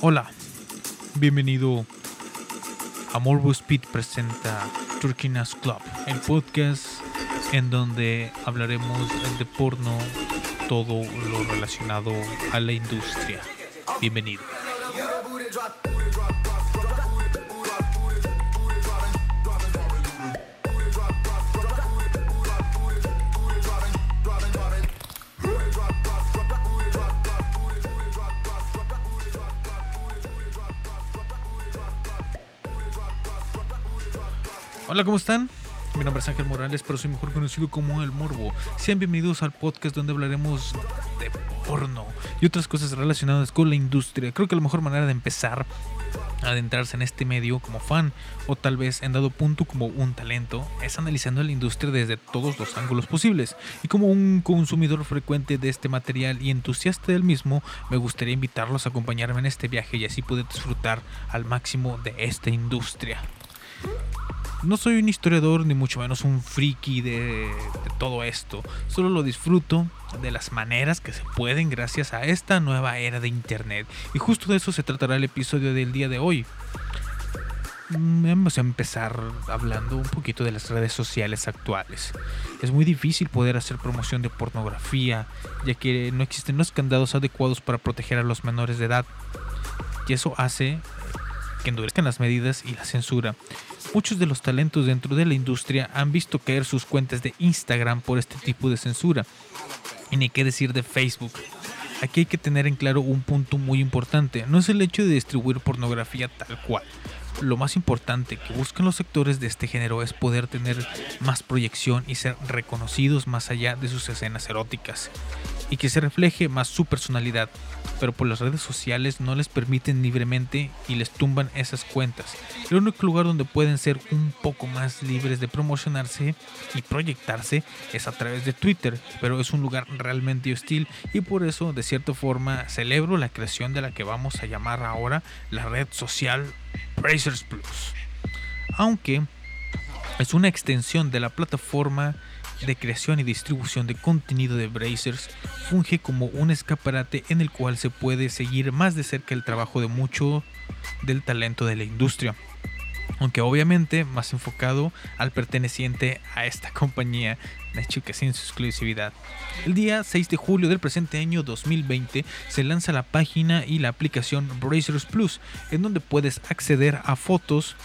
Hola, bienvenido a Morbo Speed presenta Turkinas Club, el podcast en donde hablaremos de porno, todo lo relacionado a la industria. Bienvenido. Hola, ¿cómo están? Mi nombre es Ángel Morales, pero soy mejor conocido como El Morbo. Sean bienvenidos al podcast donde hablaremos de porno y otras cosas relacionadas con la industria. Creo que la mejor manera de empezar a adentrarse en este medio como fan o tal vez en dado punto como un talento es analizando la industria desde todos los ángulos posibles. Y como un consumidor frecuente de este material y entusiasta del mismo, me gustaría invitarlos a acompañarme en este viaje y así poder disfrutar al máximo de esta industria. No soy un historiador ni mucho menos un friki de, todo esto. Solo lo disfruto de las maneras que se pueden gracias a esta nueva era de internet. Y justo de eso se tratará el episodio del día de hoy. Vamos a empezar hablando un poquito de las redes sociales actuales. Es muy difícil poder hacer promoción de pornografía, ya que no existen los candados adecuados para proteger a los menores de edad. Y eso hace que endurezcan las medidas y la censura. Muchos de los talentos dentro de la industria han visto caer sus cuentas de Instagram por este tipo de censura. Y ni qué decir de Facebook. Aquí hay que tener en claro un punto muy importante. No es el hecho de distribuir pornografía tal cual. Lo más importante que buscan los sectores de este género es poder tener más proyección y ser reconocidos más allá de sus escenas eróticas. Y que se refleje más su personalidad, pero por las redes sociales no les permiten libremente y les tumban esas cuentas. El único lugar donde pueden ser un poco más libres de promocionarse y proyectarse es a través de Twitter, pero es un lugar realmente hostil y por eso de cierta forma celebro la creación de la que vamos a llamar ahora la red social Brazers Plus. Aunque es una extensión de la plataforma de creación y distribución de contenido de Brazers funge como un escaparate en el cual se puede seguir más de cerca el trabajo de mucho del talento de la industria. Aunque obviamente más enfocado al perteneciente a esta compañía, de hecho que sin su exclusividad. El día 6 de julio del presente año 2020 se lanza la página y la aplicación Brazers Plus, en donde puedes acceder a fotos,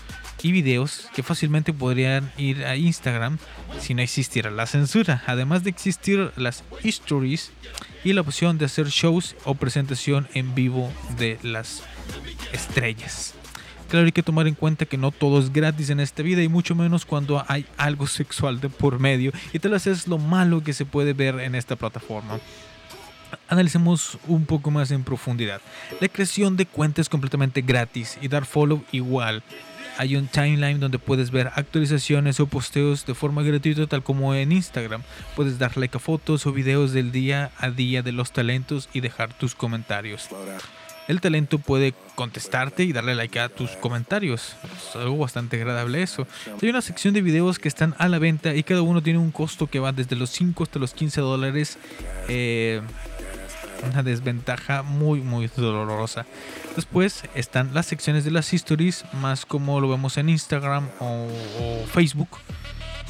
y videos que fácilmente podrían ir a Instagram si no existiera la censura, además de existir las stories y la opción de hacer shows o presentación en vivo de las estrellas. Claro, hay que tomar en cuenta que no todo es gratis en esta vida y mucho menos cuando hay algo sexual de por medio y tal vez es lo malo que se puede ver en esta plataforma analicemos un poco más en profundidad. La creación de cuentas completamente gratis y dar follow igual hay un timeline donde puedes ver actualizaciones o posteos de forma gratuita tal como en Instagram. Puedes dar like a fotos o videos del día a día de los talentos y dejar tus comentarios. El talento puede contestarte y darle like a tus comentarios. Es algo bastante agradable eso. Hay una sección de videos que están a la venta y cada uno tiene un costo que va desde los 5 hasta los 15 dólares. Eh, una desventaja muy muy dolorosa. Después están las secciones de las stories, más como lo vemos en Instagram o, o Facebook.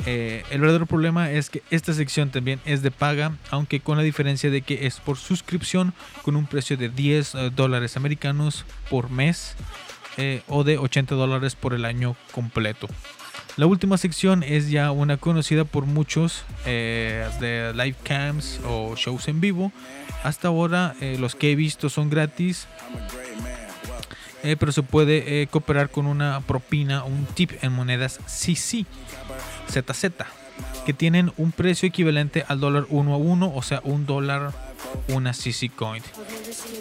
Eh, el verdadero problema es que esta sección también es de paga, aunque con la diferencia de que es por suscripción con un precio de 10 eh, dólares americanos por mes eh, o de 80 dólares por el año completo. La última sección es ya una conocida por muchos eh, de live cams o shows en vivo. Hasta ahora eh, los que he visto son gratis. Eh, pero se puede cooperar con una propina o un tip en monedas CC, ZZ, que tienen un precio equivalente al dólar 1 a 1, o sea, un dólar una CC Coin.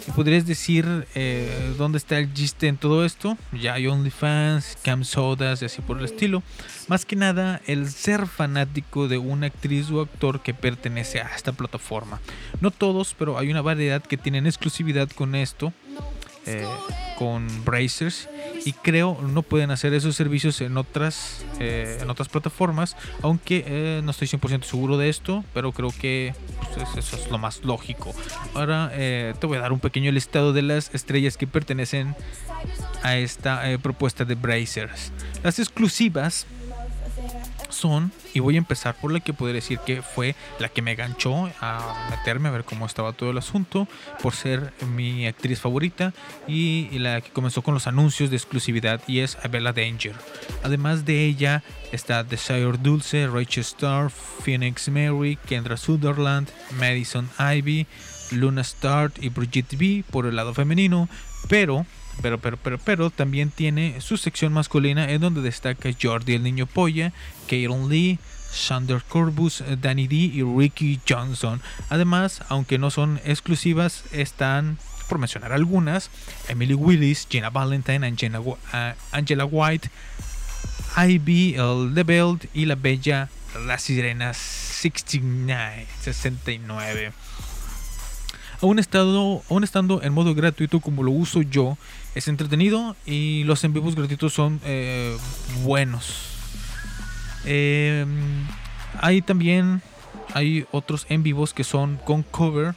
¿Y podrías decir eh, dónde está el chiste en todo esto? Ya hay OnlyFans, Cam Sodas y así por el estilo. Más que nada, el ser fanático de una actriz o actor que pertenece a esta plataforma. No todos, pero hay una variedad que tienen exclusividad con esto. Eh, con Brazers y creo no pueden hacer esos servicios en otras eh, en otras plataformas aunque no estoy 100% seguro de esto pero creo que pues, eso es lo más lógico. Ahora eh, te voy a dar un pequeño listado de las estrellas que pertenecen a esta eh, propuesta de Brazers. Las exclusivas son, y voy a empezar por la que podría decir que fue la que me ganchó a meterme a ver cómo estaba todo el asunto, por ser mi actriz favorita y, la que comenzó con los anuncios de exclusividad y es Bella Danger. Además de ella está Desire Dulce, Rachel Starr, Phoenix Mary, Kendra Sutherland, Madison Ivy, Luna Start y Brigitte B por el lado femenino, pero pero, pero, pero, pero también tiene su sección masculina en donde destaca Jordi el niño polla, Karen Lee, Sander Corbus, Danny D y Ricky Johnson. Además, aunque no son exclusivas, están, por mencionar algunas, Emily Willis, Gina Valentine, Angela, Angela White, Ivy, The Belt y la bella La Sirena 69, 69. Aún, estado, aún estando en modo gratuito como lo uso yo, es entretenido y los en vivos gratuitos son eh, buenos. Eh, hay también hay otros en vivos que son con cover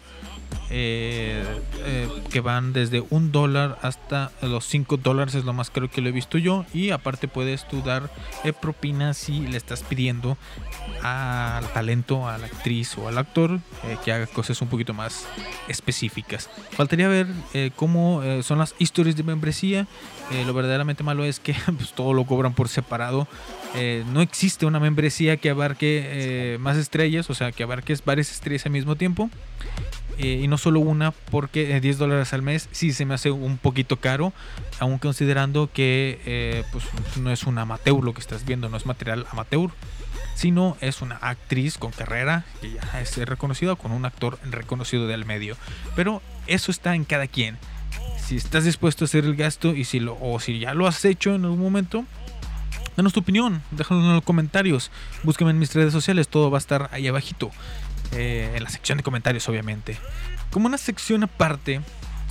eh, eh, que van desde un dólar hasta los 5 dólares es lo más caro que lo he visto yo y aparte puedes tú dar eh, propinas si le estás pidiendo al talento, a la actriz o al actor que haga cosas un poquito más específicas. Faltaría ver cómo son las historias de membresía. lo verdaderamente malo es que pues, todo lo cobran por separado. no existe una membresía que abarque más estrellas, o sea, que abarques varias estrellas al mismo tiempo. Eh, y no solo una porque 10 dólares al mes sí se me hace un poquito caro, aún considerando que eh, pues, no es un amateur lo que estás viendo, no es material amateur, sino es una actriz con carrera que ya es reconocida con un actor reconocido del medio. Pero eso está en cada quien. Si estás dispuesto a hacer el gasto y si lo, o si ya lo has hecho en algún momento, danos tu opinión, déjalo en los comentarios, búsqueme en mis redes sociales, todo va a estar ahí abajito. Eh, en la sección de comentarios, obviamente. Como una sección aparte,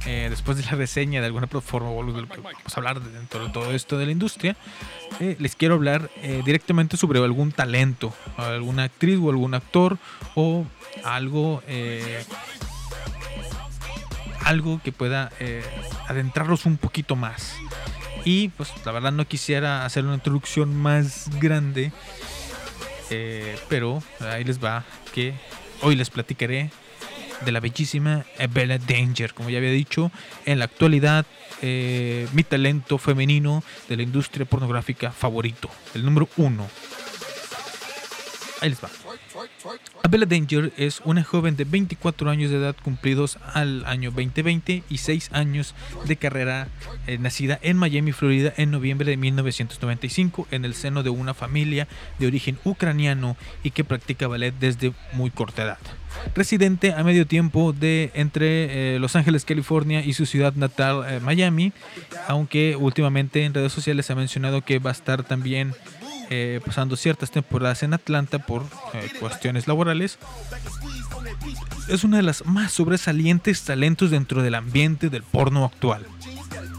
eh, después de la reseña de alguna plataforma vamos a hablar dentro de todo esto de la industria, eh, les quiero hablar directamente sobre algún talento, alguna actriz o algún actor o algo, algo que pueda adentrarlos un poquito más. Y pues la verdad no quisiera hacer una introducción más grande, pero ahí les va que Hoy les platicaré de la bellísima Bella Danger, como ya había dicho, en la actualidad eh, mi talento femenino de la industria pornográfica favorito, el número uno. Ahí les va. Bella Danger es una joven de 24 años de edad cumplidos al año 2020 y 6 años de carrera eh, nacida en Miami, Florida en noviembre de 1995 en el seno de una familia de origen ucraniano y que practica ballet desde muy corta edad. Residente a medio tiempo de entre eh, Los Ángeles, California y su ciudad natal, eh, Miami, aunque últimamente en redes sociales ha mencionado que va a estar también eh, pasando ciertas temporadas en Atlanta por eh, cuestiones laborales. Es una de las más sobresalientes talentos dentro del ambiente del porno actual.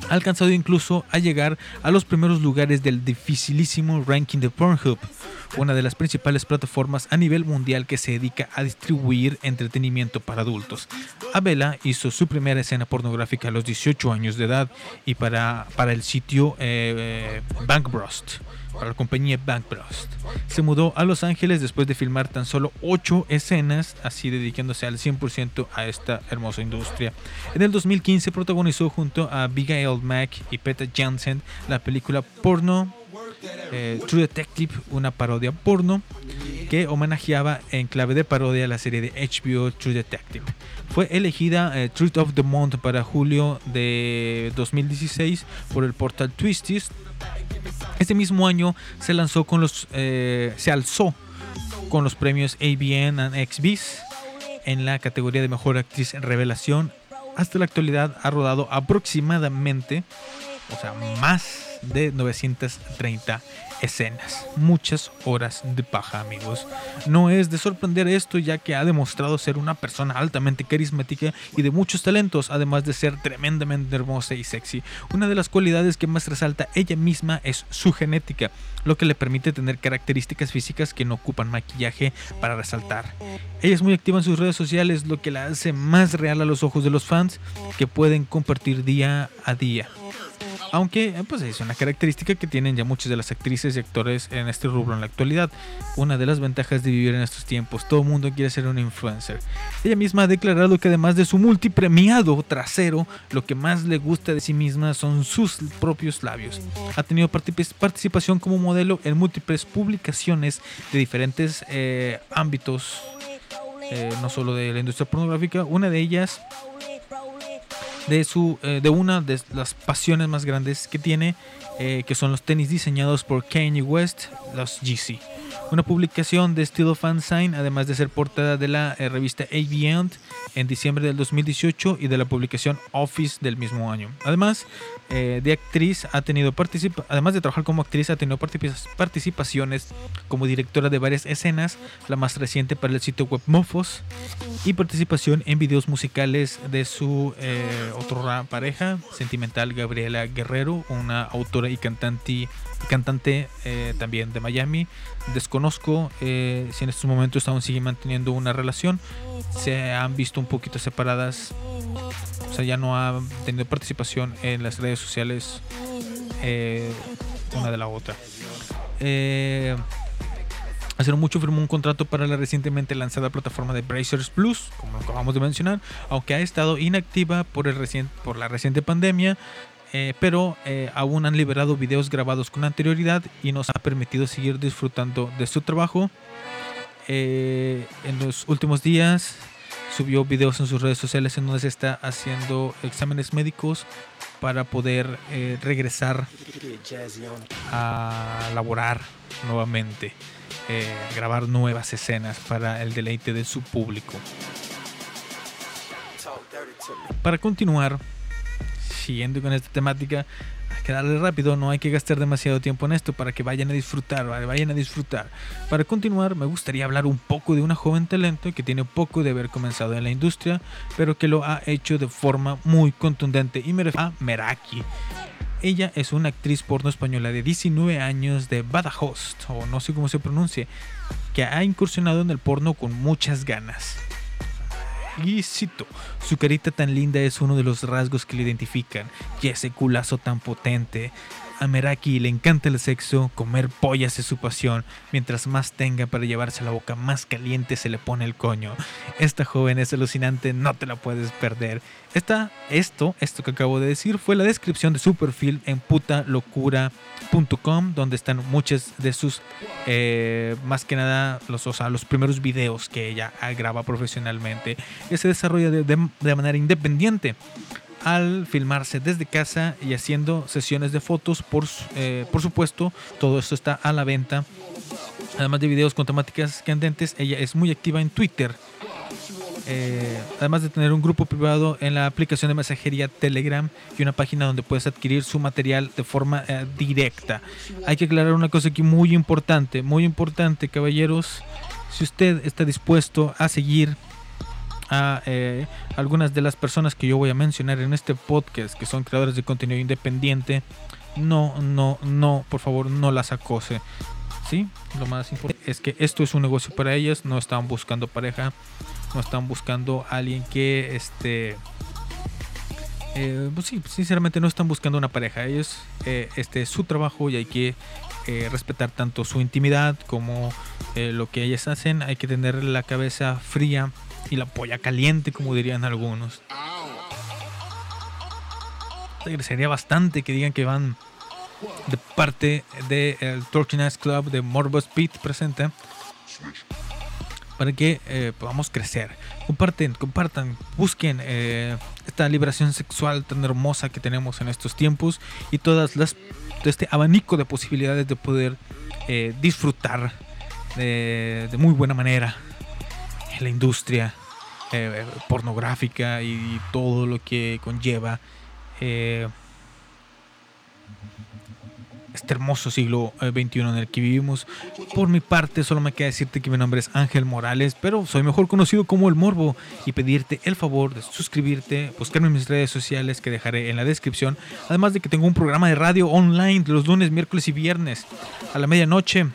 Ha alcanzado incluso a llegar a los primeros lugares del dificilísimo ranking de Pornhub, una de las principales plataformas a nivel mundial que se dedica a distribuir entretenimiento para adultos. Abela hizo su primera escena pornográfica a los 18 años de edad y para, para el sitio eh, Bankbrust para la compañía Bank Se mudó a Los Ángeles después de filmar tan solo 8 escenas, así dedicándose al 100% a esta hermosa industria. En el 2015 protagonizó junto a Abigail Mack y Peter Jansen la película porno eh, True Detective, una parodia porno que homenajeaba en clave de parodia la serie de HBO True Detective. Fue elegida eh, Truth of the Month para julio de 2016 por el portal Twisties este mismo año se lanzó con los, eh, se alzó con los premios ABN and XBs en la categoría de mejor actriz en revelación. Hasta la actualidad ha rodado aproximadamente, o sea, más de 930 escenas. Muchas horas de paja, amigos. No es de sorprender esto, ya que ha demostrado ser una persona altamente carismática y de muchos talentos, además de ser tremendamente hermosa y sexy. Una de las cualidades que más resalta ella misma es su genética, lo que le permite tener características físicas que no ocupan maquillaje para resaltar. Ella es muy activa en sus redes sociales, lo que la hace más real a los ojos de los fans que pueden compartir día a día. Aunque eh, pues es una característica que tienen ya muchas de las actrices y actores en este rubro en la actualidad. Una de las ventajas de vivir en estos tiempos, todo el mundo quiere ser un influencer. Ella misma ha declarado que además de su multipremiado trasero, lo que más le gusta de sí misma son sus propios labios. Ha tenido participación como modelo en múltiples publicaciones de diferentes eh, ámbitos, eh, no solo de la industria pornográfica. Una de ellas de, su, eh, de una de las pasiones más grandes que tiene, eh, que son los tenis diseñados por Kanye West, los GC. Una publicación de estilo fanzine, además de ser portada de la eh, revista A en diciembre del 2018 y de la publicación Office del mismo año. Además eh, de actriz, ha tenido participa además de trabajar como actriz, ha tenido participaciones como directora de varias escenas, la más reciente para el sitio web Mofos, y participación en videos musicales de su eh, otra pareja sentimental, Gabriela Guerrero, una autora y cantante, cantante eh, también de Miami. Desconozco si en estos momentos aún sigue manteniendo una relación. Se han visto un poquito separadas o sea, ya no ha tenido participación en las redes sociales eh, una de la otra. Eh, hace mucho firmó un contrato para la recientemente lanzada plataforma de Brazers Plus, como acabamos de mencionar, aunque ha estado inactiva por, el por la reciente pandemia. Eh, pero eh, aún han liberado videos grabados con anterioridad y nos ha permitido seguir disfrutando de su trabajo. en los últimos días subió videos en sus redes sociales en donde se está haciendo exámenes médicos para poder eh, regresar a laborar nuevamente, eh, grabar nuevas escenas para el deleite de su público. Para continuar, siguiendo con esta temática, que darle rápido, no hay que gastar demasiado tiempo en esto para que vayan a disfrutar, vayan a disfrutar. Para continuar, me gustaría hablar un poco de una joven talento que tiene poco de haber comenzado en la industria, pero que lo ha hecho de forma muy contundente y me refiero a Meraki. Ella es una actriz porno española de 19 años de Badajoz, o no sé cómo se pronuncia, que ha incursionado en el porno con muchas ganas. Y su carita tan linda es uno de los rasgos que le identifican, y ese culazo tan potente. A Meraki le encanta el sexo, comer pollas es su pasión. Mientras más tenga para llevarse la boca, más caliente se le pone el coño. Esta joven es alucinante, no te la puedes perder. Esta, esto, esto que acabo de decir, fue la descripción de su perfil en putalocura.com, donde están muchas de sus, eh, más que nada, los, o sea, los primeros videos que ella graba profesionalmente. Que se desarrolla de, de manera independiente al filmarse desde casa y haciendo sesiones de fotos. Por, eh, por supuesto, todo esto está a la venta. Además de videos con temáticas candentes, ella es muy activa en Twitter. Eh, además de tener un grupo privado en la aplicación de mensajería Telegram y una página donde puedes adquirir su material de forma eh, directa. Hay que aclarar una cosa aquí muy importante, muy importante, caballeros. Si usted está dispuesto a seguir a eh, algunas de las personas que yo voy a mencionar en este podcast, que son creadores de contenido independiente, no, no, no, por favor, no las acose. ¿Sí? Lo más importante es que esto es un negocio para ellas, no están buscando pareja, no están buscando alguien que este... Eh, pues sí, sinceramente no están buscando una pareja. Ellos, eh, este es su trabajo y hay que respetar tanto su intimidad como lo que ellas hacen. Hay que tener la cabeza fría y la polla caliente, como dirían algunos. Sería bastante que digan que van de parte del de Torching Club de Morbus Pete presente para que eh, podamos crecer. Comparten, compartan, busquen eh, esta liberación sexual tan hermosa que tenemos en estos tiempos y todas las este abanico de posibilidades de poder eh, disfrutar de muy buena manera la industria eh, pornográfica y, todo lo que conlleva. Eh, este hermoso siglo XXI en el que vivimos. Por mi parte, solo me queda decirte que mi nombre es Ángel Morales, pero soy mejor conocido como El Morbo y pedirte el favor de suscribirte, buscarme en mis redes sociales que dejaré en la descripción, además de que tengo un programa de radio online los lunes, miércoles y viernes a la medianoche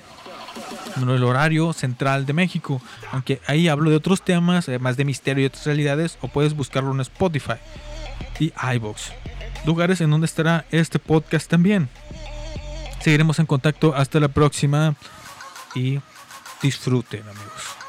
el horario central de México, aunque ahí hablo de otros temas, más de misterio y otras realidades, o puedes buscarlo en Spotify y iBox, lugares en donde estará este podcast también. Seguiremos en contacto hasta la próxima y disfruten amigos.